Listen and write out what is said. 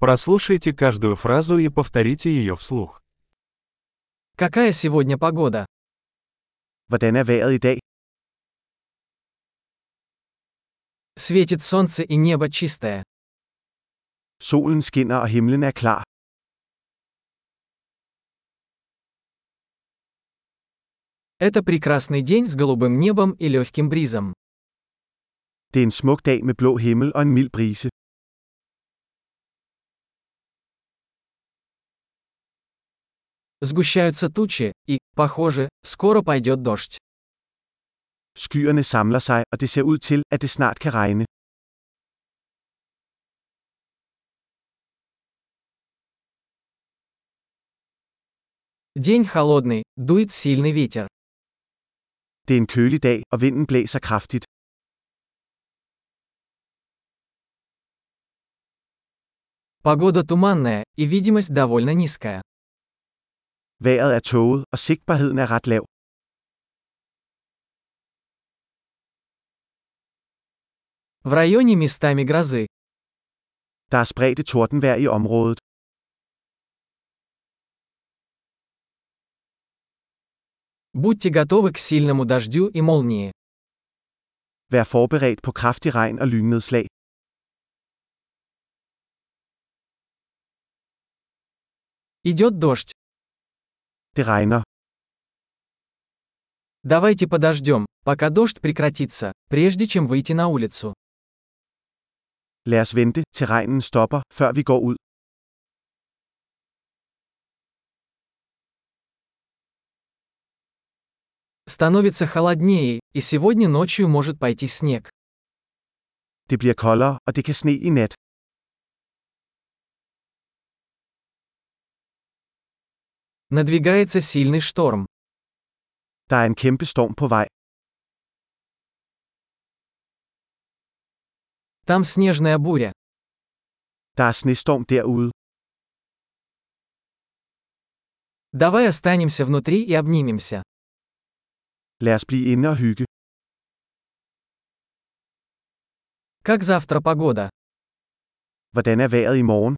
Прослушайте каждую фразу и повторите ее вслух. Какая сегодня погода? Hvordan er vejret i dag? Светит солнце и небо чистое. Solen skinner og himlen er klar. Это прекрасный день с голубым небом и легким бризом. Det er en smuk dag med blå himmel og en mild brise. Сгущаются тучи, и, похоже, скоро пойдет дождь. Skyerne samler sig, og det ser ud til, at det snart kan regne. День холодный, дует сильный ветер. Det er en kølig dag, og vinden blæser kraftigt. Погода туманная, и видимость довольно низкая. Vejret er tåget, og sigtbarheden er ret lav. В районе местами грозы. Der er spredte tordenvejr i området. Будьте готовы к сильному дождю и молнии. Vær forberedt på kraftig regn og lynnedslag. Идет дождь. Det regner. Давайте подождем, пока дождь прекратится, прежде чем выйти на улицу. Lad os vente, til regnen stopper, før vi går ud. Становится холоднее, и сегодня ночью может пойти снег. Det bliver koldere, og det kan sne i nat. Надвигается сильный шторм. Der er en kæmpe storm på vej. Там снежная буря. Der er snestorm derude. Давай останемся внутри и обнимемся. Lad os blive inde og hygge. Как завтра погода? Hvordan er vejret i morgen?